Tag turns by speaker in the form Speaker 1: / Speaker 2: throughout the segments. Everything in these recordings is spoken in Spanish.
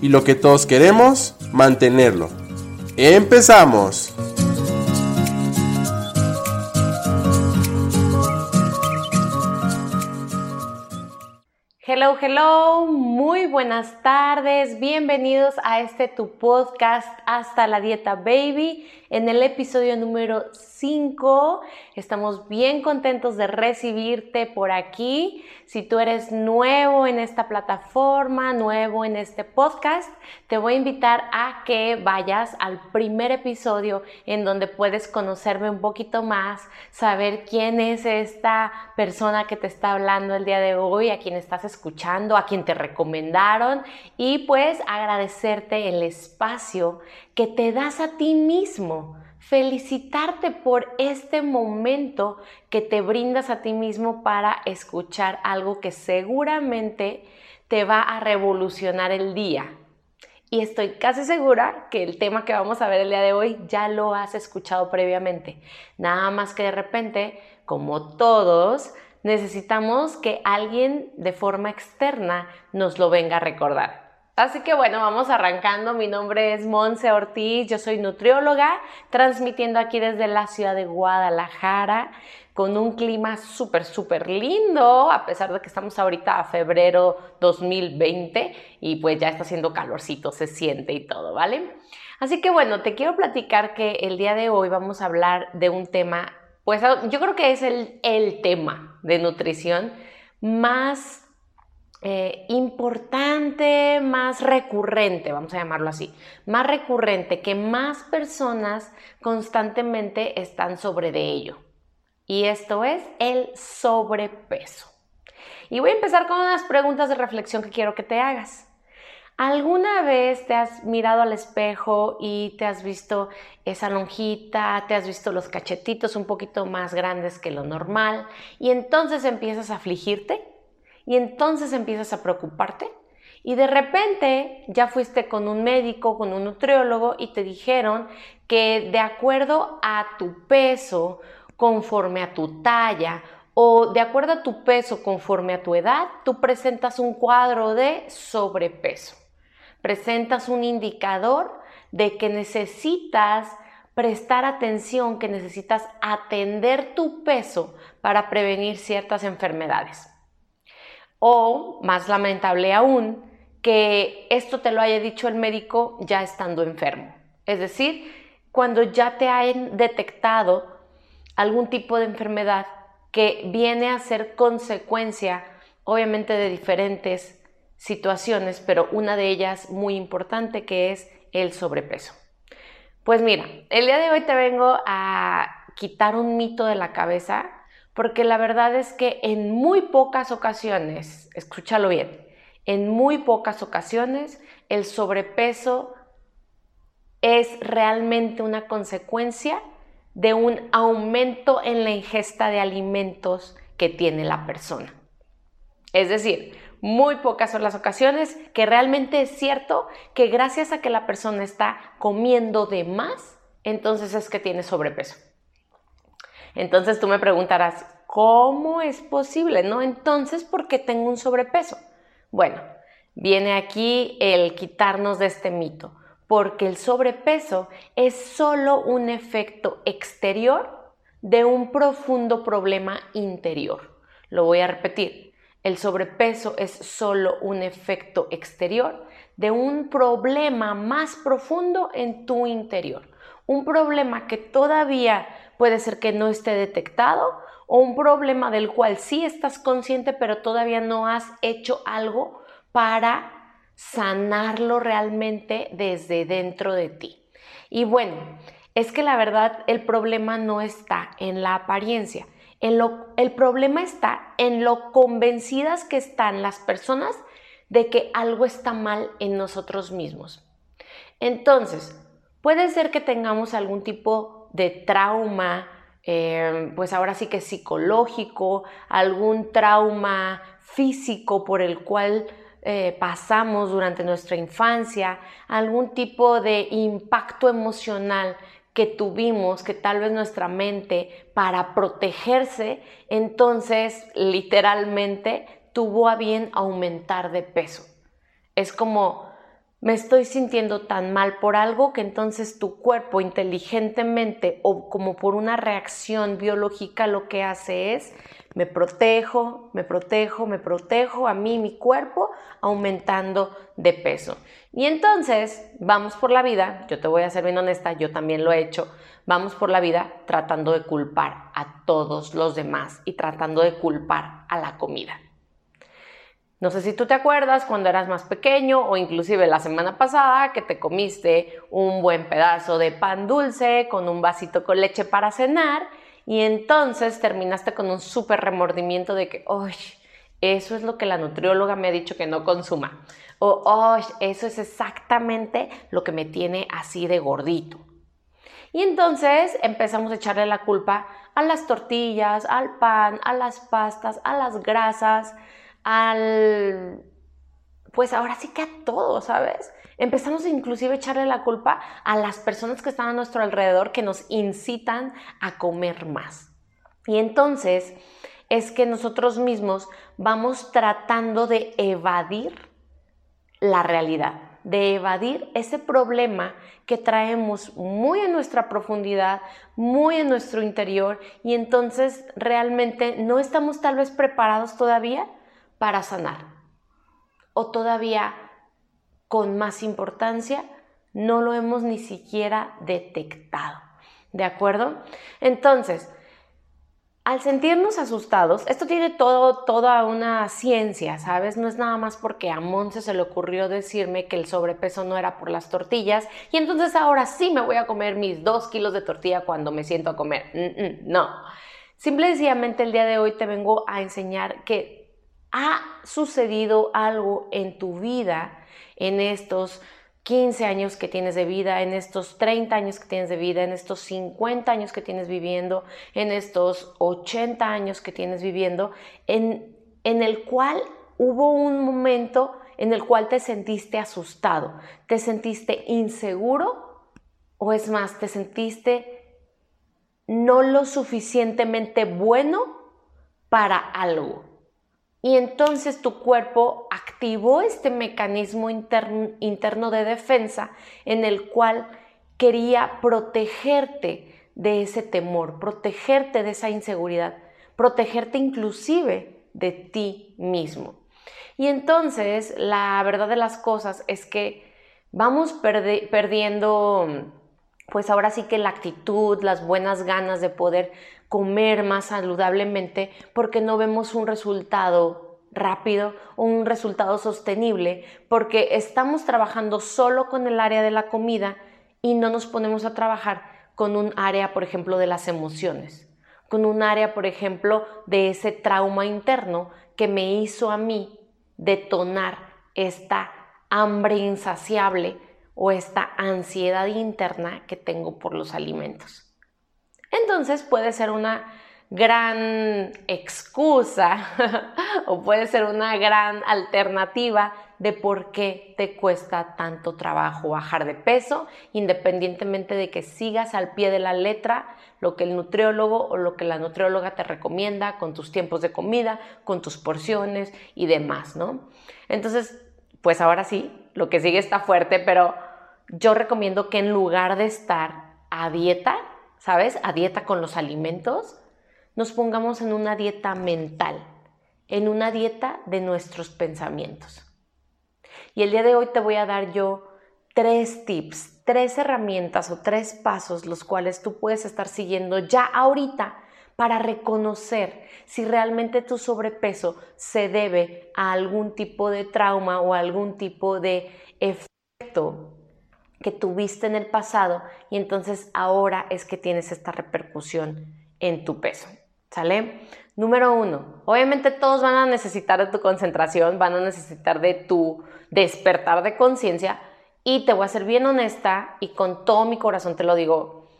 Speaker 1: Y lo que todos queremos, mantenerlo. ¡Empezamos!
Speaker 2: Hello, hello, muy buenas tardes, bienvenidos a este tu podcast Hasta la Dieta Baby en el episodio número 5. Estamos bien contentos de recibirte por aquí. Si tú eres nuevo en esta plataforma, nuevo en este podcast, te voy a invitar a que vayas al primer episodio en donde puedes conocerme un poquito más, saber quién es esta persona que te está hablando el día de hoy, a quien estás escuchando, a quien te recomendaron y pues agradecerte el espacio que te das a ti mismo felicitarte por este momento que te brindas a ti mismo para escuchar algo que seguramente te va a revolucionar el día. Y estoy casi segura que el tema que vamos a ver el día de hoy ya lo has escuchado previamente. Nada más que de repente, como todos, necesitamos que alguien de forma externa nos lo venga a recordar. Así que bueno, vamos arrancando. Mi nombre es Monse Ortiz, yo soy nutrióloga, transmitiendo aquí desde la ciudad de Guadalajara con un clima súper, súper lindo, a pesar de que estamos ahorita a febrero 2020 y pues ya está haciendo calorcito, se siente y todo, ¿vale? Así que bueno, te quiero platicar que el día de hoy vamos a hablar de un tema, pues yo creo que es el, el tema de nutrición más eh, importante, más recurrente, vamos a llamarlo así, más recurrente, que más personas constantemente están sobre de ello. Y esto es el sobrepeso. Y voy a empezar con unas preguntas de reflexión que quiero que te hagas. ¿Alguna vez te has mirado al espejo y te has visto esa lonjita, te has visto los cachetitos un poquito más grandes que lo normal y entonces empiezas a afligirte? Y entonces empiezas a preocuparte y de repente ya fuiste con un médico, con un nutriólogo y te dijeron que de acuerdo a tu peso, conforme a tu talla o de acuerdo a tu peso conforme a tu edad, tú presentas un cuadro de sobrepeso. Presentas un indicador de que necesitas prestar atención, que necesitas atender tu peso para prevenir ciertas enfermedades. O, más lamentable aún, que esto te lo haya dicho el médico ya estando enfermo. Es decir, cuando ya te hayan detectado algún tipo de enfermedad que viene a ser consecuencia, obviamente, de diferentes situaciones, pero una de ellas muy importante que es el sobrepeso. Pues mira, el día de hoy te vengo a quitar un mito de la cabeza porque la verdad es que en muy pocas ocasiones, escúchalo bien, en muy pocas ocasiones el sobrepeso es realmente una consecuencia de un aumento en la ingesta de alimentos que tiene la persona. Es decir, muy pocas son las ocasiones que realmente es cierto que gracias a que la persona está comiendo de más, entonces es que tiene sobrepeso. Entonces tú me preguntarás, ¿cómo es posible? ¿No? Entonces, ¿por qué tengo un sobrepeso? Bueno, viene aquí el quitarnos de este mito, porque el sobrepeso es solo un efecto exterior de un profundo problema interior. Lo voy a repetir. El sobrepeso es solo un efecto exterior de un problema más profundo en tu interior. Un problema que todavía puede ser que no esté detectado o un problema del cual sí estás consciente pero todavía no has hecho algo para sanarlo realmente desde dentro de ti. Y bueno, es que la verdad el problema no está en la apariencia, el problema está en lo convencidas que están las personas de que algo está mal en nosotros mismos. Entonces, puede ser que tengamos algún tipo de trauma, eh, pues ahora sí que psicológico, algún trauma físico por el cual eh, pasamos durante nuestra infancia, algún tipo de impacto emocional que tuvimos, que tal vez nuestra mente para protegerse, entonces literalmente tuvo a bien aumentar de peso. Es como, me estoy sintiendo tan mal por algo que entonces tu cuerpo inteligentemente o como por una reacción biológica lo que hace es me protejo, me protejo, me protejo a mí, mi cuerpo, aumentando de peso. Y entonces vamos por la vida, yo te voy a ser bien honesta, yo también lo he hecho, vamos por la vida tratando de culpar a todos los demás y tratando de culpar a la comida. No sé si tú te acuerdas cuando eras más pequeño o inclusive la semana pasada que te comiste un buen pedazo de pan dulce con un vasito con leche para cenar y entonces terminaste con un súper remordimiento de que, ¡ay! Eso es lo que la nutrióloga me ha dicho que no consuma. O, ¡ay! Eso es exactamente lo que me tiene así de gordito. Y entonces empezamos a echarle la culpa a las tortillas, al pan, a las pastas, a las grasas, Pues ahora sí que a todo, ¿sabes? Empezamos inclusive a echarle la culpa a las personas que están a nuestro alrededor que nos incitan a comer más. Y entonces es que nosotros mismos vamos tratando de evadir la realidad, de evadir ese problema que traemos muy en nuestra profundidad, muy en nuestro interior y entonces realmente no estamos tal vez preparados todavía para sanar. O todavía con más importancia, no lo hemos ni siquiera detectado. ¿De acuerdo? Entonces, al sentirnos asustados, esto tiene todo, toda una ciencia, ¿sabes? No es nada más porque a Monse se le ocurrió decirme que el sobrepeso no era por las tortillas y entonces ahora sí me voy a comer mis dos kilos de tortilla cuando me siento a comer. no. Simple y sencillamente el día de hoy te vengo a enseñar que ha sucedido algo en tu vida en estos 15 años que tienes de vida, en estos 30 años que tienes de vida, en estos 50 años que tienes viviendo, en estos 80 años que tienes viviendo, en, en el cual hubo un momento en el cual te sentiste asustado, te sentiste inseguro o es más, te sentiste no lo suficientemente bueno para algo. Y entonces tu cuerpo activó este mecanismo interno, de defensa en el cual quería protegerte de ese temor, protegerte de esa inseguridad, protegerte inclusive de ti mismo. Y entonces la verdad de las cosas es que vamos perdiendo, pues ahora sí que la actitud, las buenas ganas de poder comer más saludablemente porque no vemos un resultado rápido un resultado sostenible porque estamos trabajando solo con el área de la comida y no nos ponemos a trabajar con un área, por ejemplo, de las emociones, con un área, por ejemplo, de ese trauma interno que me hizo a mí detonar esta hambre insaciable o esta ansiedad interna que tengo por los alimentos. Entonces puede ser una gran excusa o puede ser una gran alternativa de por qué te cuesta tanto trabajo bajar de peso, independientemente de que sigas al pie de la letra lo que el nutriólogo o lo que la nutrióloga te recomienda con tus tiempos de comida, con tus porciones y demás, ¿no? Entonces, pues ahora sí, lo que sigue está fuerte, pero yo recomiendo que en lugar de estar a dieta, ¿sabes? A dieta con los alimentos, nos pongamos en una dieta mental, en una dieta de nuestros pensamientos. Y el día de hoy te voy a dar yo tres tips, tres herramientas o tres pasos los cuales tú puedes estar siguiendo ya ahorita para reconocer si realmente tu sobrepeso se debe a algún tipo de trauma o algún tipo de efecto que tuviste en el pasado y entonces ahora es que tienes esta repercusión en tu peso. ¿Sale? Número uno, obviamente todos van a necesitar de tu concentración, van a necesitar de tu despertar de conciencia Y te voy a ser bien honesta y con todo mi corazón te lo digo,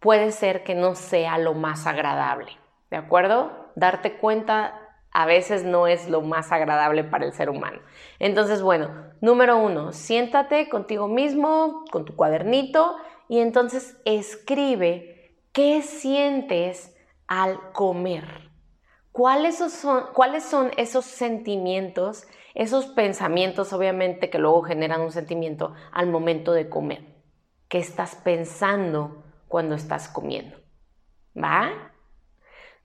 Speaker 2: puede ser que no sea lo más agradable, ¿de acuerdo? Darte cuenta a veces no es lo más agradable para el ser humano. Entonces, bueno, número uno, siéntate contigo mismo, con tu cuadernito, y entonces escribe qué sientes al comer. ¿Cuáles son, ¿Cuáles son esos sentimientos, esos pensamientos, obviamente, que luego generan un sentimiento al momento de comer? ¿Qué estás pensando cuando estás comiendo? ¿Va?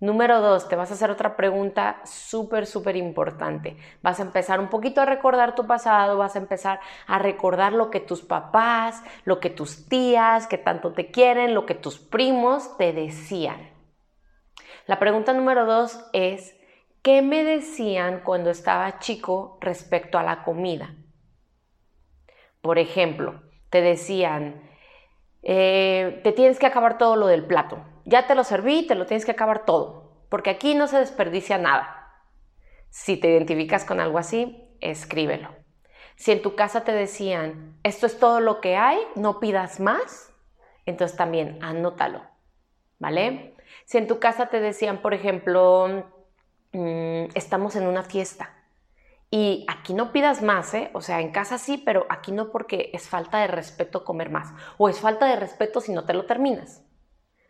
Speaker 2: Número dos, te vas a hacer otra pregunta súper, súper importante. Vas a empezar un poquito a recordar tu pasado, vas a empezar a recordar lo que tus papás, lo que tus tías, que tanto te quieren, lo que tus primos te decían. La pregunta número dos es, ¿qué me decían cuando estaba chico respecto a la comida? Por ejemplo, te decían, eh, te tienes que acabar todo lo del plato ya te lo serví, te lo tienes que acabar todo, porque aquí no se desperdicia nada. Si te identificas con algo así, escríbelo. Si en tu casa te decían, esto es todo lo que hay, no pidas más, entonces también anótalo, ¿vale? Si en tu casa te decían, por ejemplo, mm, estamos en una fiesta y aquí no pidas más, ¿eh? O sea, en casa sí, pero aquí no porque es falta de respeto comer más o es falta de respeto si no te lo terminas.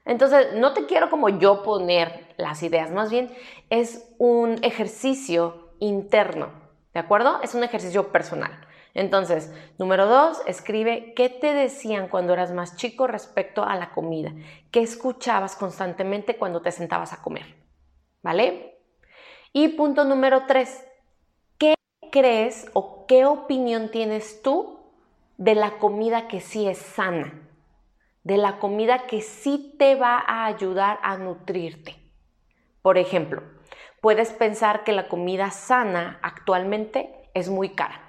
Speaker 2: Entonces, no te quiero como yo poner las ideas, más bien es un ejercicio interno, ¿de acuerdo? Es un ejercicio personal. Entonces, número dos, escribe qué te decían cuando eras más chico respecto a la comida, qué escuchabas constantemente cuando te sentabas a comer, ¿vale? Y punto número tres, ¿qué crees o qué opinión tienes tú de la comida que sí es sana? De la comida que sí te va a ayudar a nutrirte. Por ejemplo, puedes pensar que la comida sana actualmente es muy cara.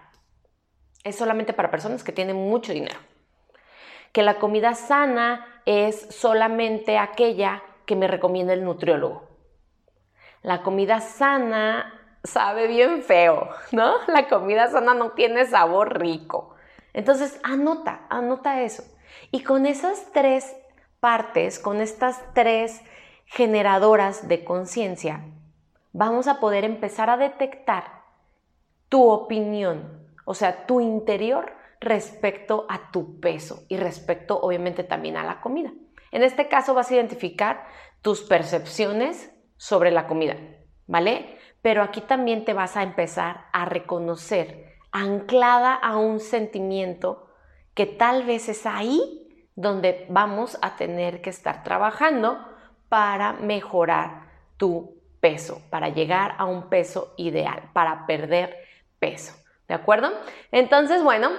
Speaker 2: Es solamente para personas que tienen mucho dinero. Que la comida sana es solamente aquella que me recomienda el nutriólogo. La comida sana sabe bien feo, ¿no? La comida sana no tiene sabor rico. Entonces, anota, anota eso. Y con esas tres partes, con estas tres generadoras de conciencia, vamos a poder empezar a detectar tu opinión, o sea, tu interior respecto a tu peso y respecto obviamente también a la comida. En este caso vas a identificar tus percepciones sobre la comida, ¿vale? Pero aquí también te vas a empezar a reconocer anclada a un sentimiento que tal vez es ahí donde vamos a tener que estar trabajando para mejorar tu peso, para llegar a un peso ideal, para perder peso. ¿De acuerdo? Entonces, bueno,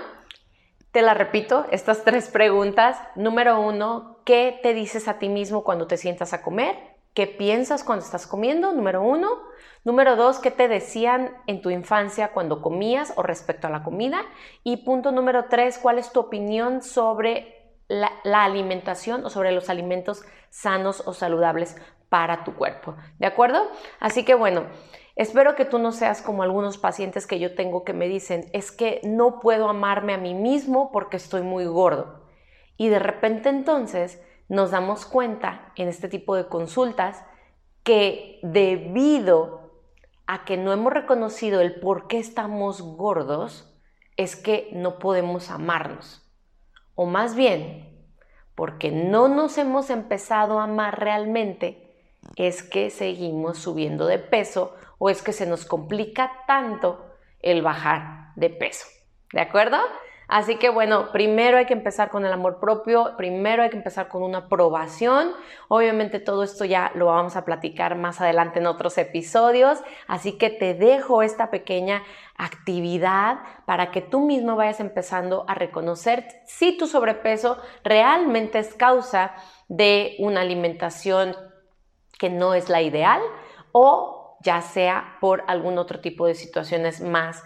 Speaker 2: te la repito, estas tres preguntas. Número uno, ¿qué te dices a ti mismo cuando te sientas a comer? ¿Qué piensas cuando estás comiendo? Número uno. Número dos, ¿qué te decían en tu infancia cuando comías o respecto a la comida? Y punto número tres, ¿cuál es tu opinión sobre la, la alimentación o sobre los alimentos sanos o saludables para tu cuerpo? ¿De acuerdo? Así que bueno. Espero que tú no seas como algunos pacientes que yo tengo que me dicen, es que no puedo amarme a mí mismo porque estoy muy gordo. Y de repente entonces nos damos cuenta en este tipo de consultas que debido a que no hemos reconocido el por qué estamos gordos, es que no podemos amarnos. O más bien, porque no nos hemos empezado a amar realmente, es que seguimos subiendo de peso o es que se nos complica tanto el bajar de peso. ¿De acuerdo? Así que bueno, primero hay que empezar con el amor propio, primero hay que empezar con una aprobación. Obviamente todo esto ya lo vamos a platicar más adelante en otros episodios, así que te dejo esta pequeña actividad para que tú mismo vayas empezando a reconocer si tu sobrepeso realmente es causa de una alimentación que no es la ideal o ya sea por algún otro tipo de situaciones más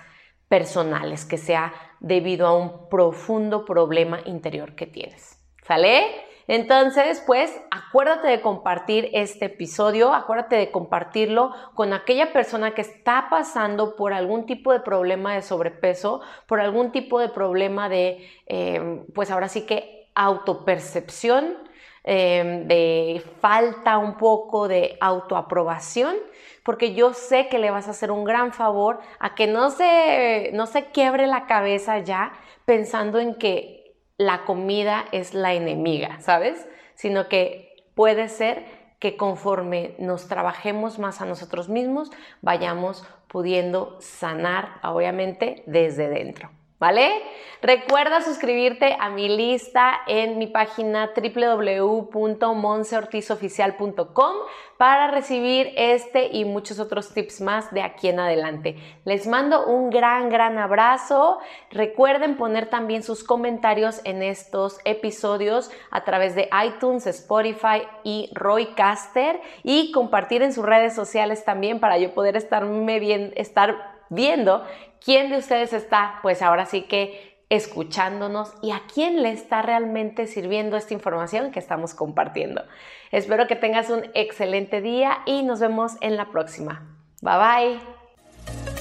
Speaker 2: personales, que sea debido a un profundo problema interior que tienes. ¿Sale? Entonces, pues acuérdate de compartir este episodio, acuérdate de compartirlo con aquella persona que está pasando por algún tipo de problema de sobrepeso, por algún tipo de problema de, eh, pues ahora sí que autopercepción, eh, de falta un poco de autoaprobación porque yo sé que le vas a hacer un gran favor a que no se, no se quiebre la cabeza ya pensando en que la comida es la enemiga, ¿sabes? Sino que puede ser que conforme nos trabajemos más a nosotros mismos, vayamos pudiendo sanar, obviamente, desde dentro. ¿Vale? Recuerda suscribirte a mi lista en mi página www.monseortizoficial.com para recibir este y muchos otros tips más de aquí en adelante. Les mando un gran, gran abrazo. Recuerden poner también sus comentarios en estos episodios a través de iTunes, Spotify y Roycaster y compartir en sus redes sociales también para yo poder estarme bien, estar viendo quién de ustedes está, pues ahora sí que escuchándonos y a quién le está realmente sirviendo esta información que estamos compartiendo. Espero que tengas un excelente día y nos vemos en la próxima. Bye bye.